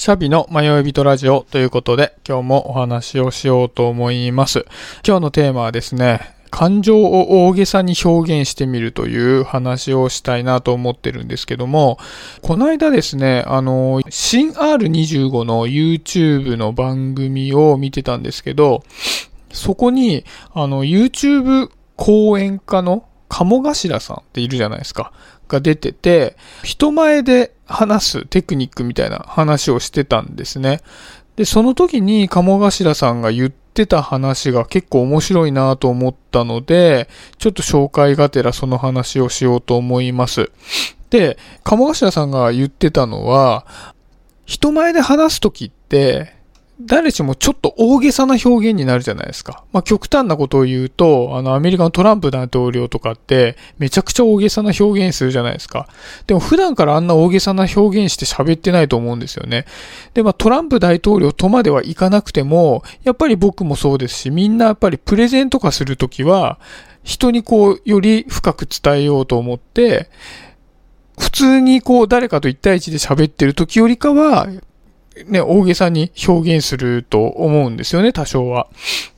シャビの迷い人ラジオということで、今日もお話をしようと思います。今日のテーマはですね、感情を大げさに表現してみるという話をしたいなと思ってるんですけども、この間ですね、あの、新 R25 の YouTube の番組を見てたんですけど、そこに、あの、YouTube 講演家の鴨頭さんっているじゃないですか。が出てて、人前で話すテクニックみたいな話をしてたんですね。で、その時に鴨頭さんが言ってた話が結構面白いなと思ったので、ちょっと紹介がてらその話をしようと思います。で、鴨頭さんが言ってたのは、人前で話す時って、誰しもちょっと大げさな表現になるじゃないですか。まあ、極端なことを言うと、あの、アメリカのトランプ大統領とかって、めちゃくちゃ大げさな表現するじゃないですか。でも普段からあんな大げさな表現して喋ってないと思うんですよね。で、まあ、トランプ大統領とまではいかなくても、やっぱり僕もそうですし、みんなやっぱりプレゼンとかするときは、人にこう、より深く伝えようと思って、普通にこう、誰かと一対一で喋ってるときよりかは、ね、大げさに表現すると思うんですよね、多少は。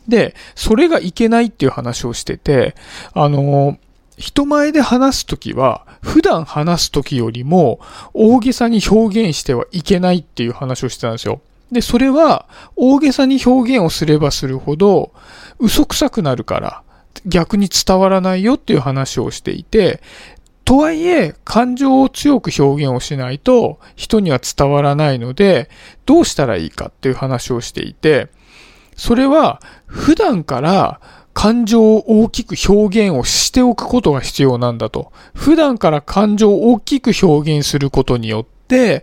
で、それがいけないっていう話をしてて、あの、人前で話すときは、普段話すときよりも大げさに表現してはいけないっていう話をしてたんですよ。で、それは大げさに表現をすればするほど嘘くさくなるから逆に伝わらないよっていう話をしていて、とはいえ、感情を強く表現をしないと人には伝わらないので、どうしたらいいかっていう話をしていて、それは普段から感情を大きく表現をしておくことが必要なんだと。普段から感情を大きく表現することによって、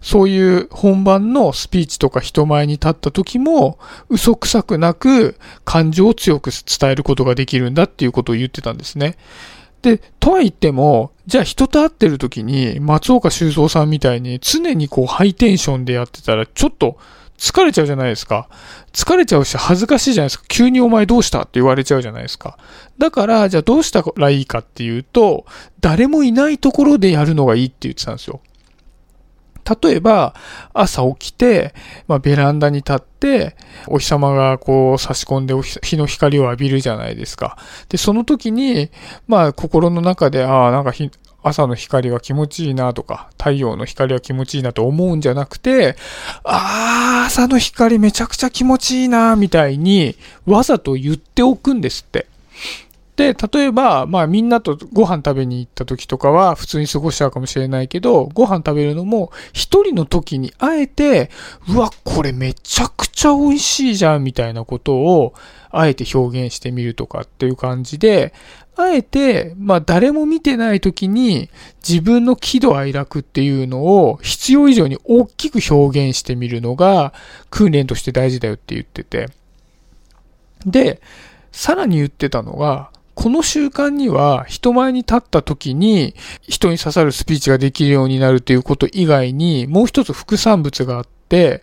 そういう本番のスピーチとか人前に立った時も嘘くさくなく感情を強く伝えることができるんだっていうことを言ってたんですね。で、とは言っても、じゃあ人と会ってる時に松岡修造さんみたいに常にこうハイテンションでやってたらちょっと疲れちゃうじゃないですか。疲れちゃうし恥ずかしいじゃないですか。急にお前どうした？って言われちゃうじゃないですか。だから、じゃあどうしたらいいかっていうと、誰もいないところでやるのがいいって言ってたんですよ。例えば、朝起きて、まあ、ベランダに立って、お日様がこう差し込んで日の光を浴びるじゃないですか。で、その時に、まあ、心の中で、ああ、なんか朝の光は気持ちいいなとか、太陽の光は気持ちいいなと思うんじゃなくて、ああ、朝の光めちゃくちゃ気持ちいいなみたいに、わざと言っておくんですって。で、例えば、まあみんなとご飯食べに行った時とかは普通に過ごしちゃうかもしれないけど、ご飯食べるのも一人の時にあえて、うわ、これめちゃくちゃ美味しいじゃんみたいなことをあえて表現してみるとかっていう感じで、あえて、まあ誰も見てない時に自分の喜怒哀楽っていうのを必要以上に大きく表現してみるのが訓練として大事だよって言ってて。で、さらに言ってたのが、この習慣には人前に立った時に人に刺さるスピーチができるようになるということ以外にもう一つ副産物があって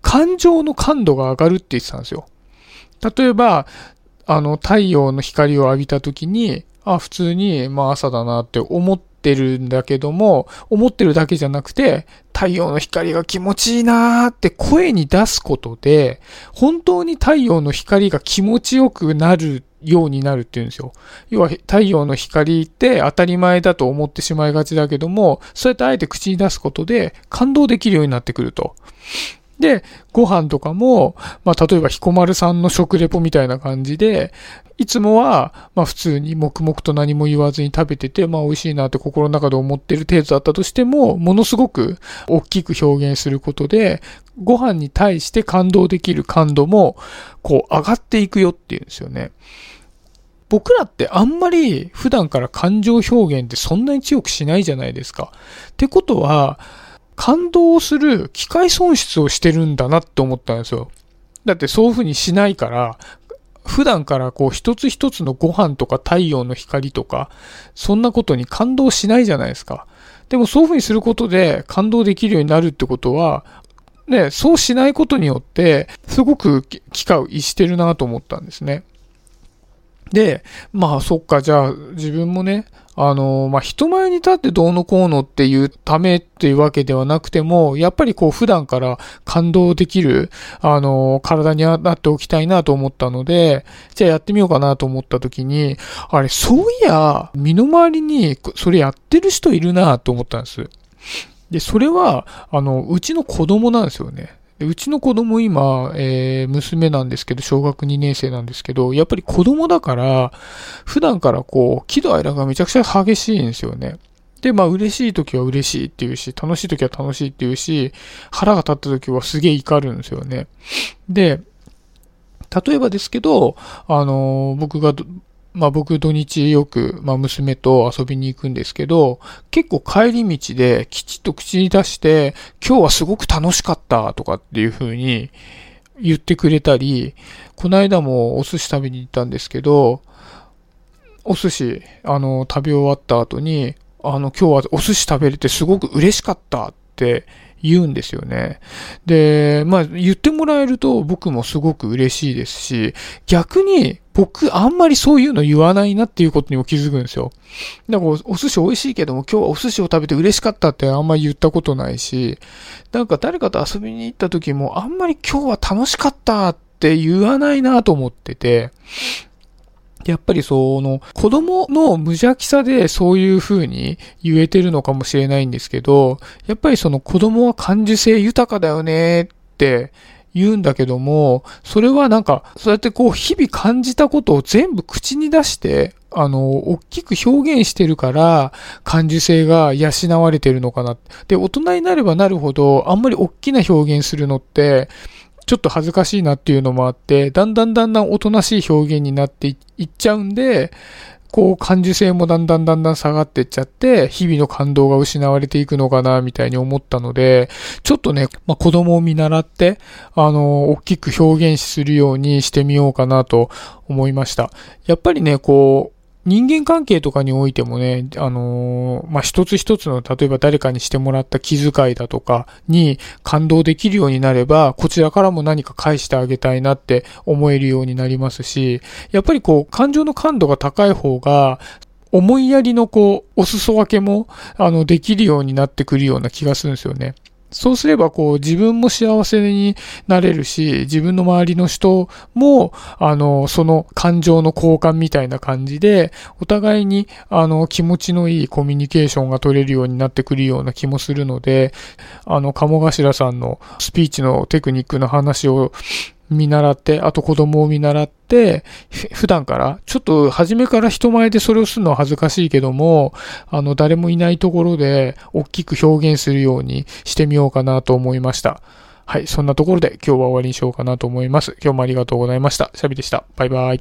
感情の感度が上がるって言ってたんですよ。例えば、あの太陽の光を浴びた時にあ、普通にまあ朝だなって思ってるんだけども思ってるだけじゃなくて太陽の光が気持ちいいなーって声に出すことで本当に太陽の光が気持ちよくなるようになるっていうんですよ。要は太陽の光って当たり前だと思ってしまいがちだけども、そうやってあえて口に出すことで感動できるようになってくると。で、ご飯とかも、まあ、例えば彦丸さんの食レポみたいな感じで、いつもは、まあ、普通に黙々と何も言わずに食べてて、まあ、美味しいなって心の中で思ってる程度だったとしても、ものすごく大きく表現することで、ご飯に対して感動できる感度も、こう、上がっていくよっていうんですよね。僕らってあんまり普段から感情表現ってそんなに強くしないじゃないですか。ってことは、感動をする機械損失をしてるんだなって思ったんですよ。だってそういう風にしないから、普段からこう一つ一つのご飯とか太陽の光とか、そんなことに感動しないじゃないですか。でもそういう風にすることで感動できるようになるってことは、ね、そうしないことによって、すごく機会を逸してるなと思ったんですね。で、まあそっか、じゃあ自分もね、あの、まあ、人前に立ってどうのこうのっていうためっていうわけではなくても、やっぱりこう普段から感動できる、あの、体になっておきたいなと思ったので、じゃあやってみようかなと思った時に、あれ、そういや、身の回りにそれやってる人いるなと思ったんです。で、それは、あの、うちの子供なんですよね。うちの子供今、えー、娘なんですけど、小学2年生なんですけど、やっぱり子供だから、普段からこう、喜怒哀楽がめちゃくちゃ激しいんですよね。で、まあ嬉しい時は嬉しいって言うし、楽しい時は楽しいって言うし、腹が立った時はすげえ怒るんですよね。で、例えばですけど、あのー、僕がまあ僕土日よく、まあ娘と遊びに行くんですけど、結構帰り道できちっと口に出して、今日はすごく楽しかったとかっていう風に言ってくれたり、この間もお寿司食べに行ったんですけど、お寿司、あの、食べ終わった後に、あの、今日はお寿司食べれてすごく嬉しかったって言うんですよね。で、まあ言ってもらえると僕もすごく嬉しいですし、逆に僕あんまりそういうの言わないなっていうことにも気づくんですよ。だからお寿司美味しいけども今日はお寿司を食べて嬉しかったってあんまり言ったことないし、なんか誰かと遊びに行った時もあんまり今日は楽しかったって言わないなと思ってて、やっぱりその子供の無邪気さでそういう風に言えてるのかもしれないんですけど、やっぱりその子供は感受性豊かだよねって言うんだけども、それはなんか、そうやってこう日々感じたことを全部口に出して、あの、大きく表現してるから、感受性が養われてるのかな。で、大人になればなるほど、あんまり大きな表現するのって、ちょっと恥ずかしいなっていうのもあって、だんだんだんだんおとなしい表現になっていっちゃうんで、こう感受性もだんだんだんだん下がっていっちゃって、日々の感動が失われていくのかな、みたいに思ったので、ちょっとね、まあ、子供を見習って、あの、大きく表現するようにしてみようかなと思いました。やっぱりね、こう、人間関係とかにおいてもね、あのー、まあ、一つ一つの、例えば誰かにしてもらった気遣いだとかに感動できるようになれば、こちらからも何か返してあげたいなって思えるようになりますし、やっぱりこう、感情の感度が高い方が、思いやりのこう、お裾分けも、あの、できるようになってくるような気がするんですよね。そうすれば、こう、自分も幸せになれるし、自分の周りの人も、あの、その感情の交換みたいな感じで、お互いに、あの、気持ちのいいコミュニケーションが取れるようになってくるような気もするので、あの、鴨頭さんのスピーチのテクニックの話を見習って、あと子供を見習って、普段から、ちょっと初めから人前でそれをするのは恥ずかしいけども、あの、誰もいないところで大きく表現するようにしてみようかなと思いました。はい、そんなところで今日は終わりにしようかなと思います。今日もありがとうございました。シャビでした。バイバイ。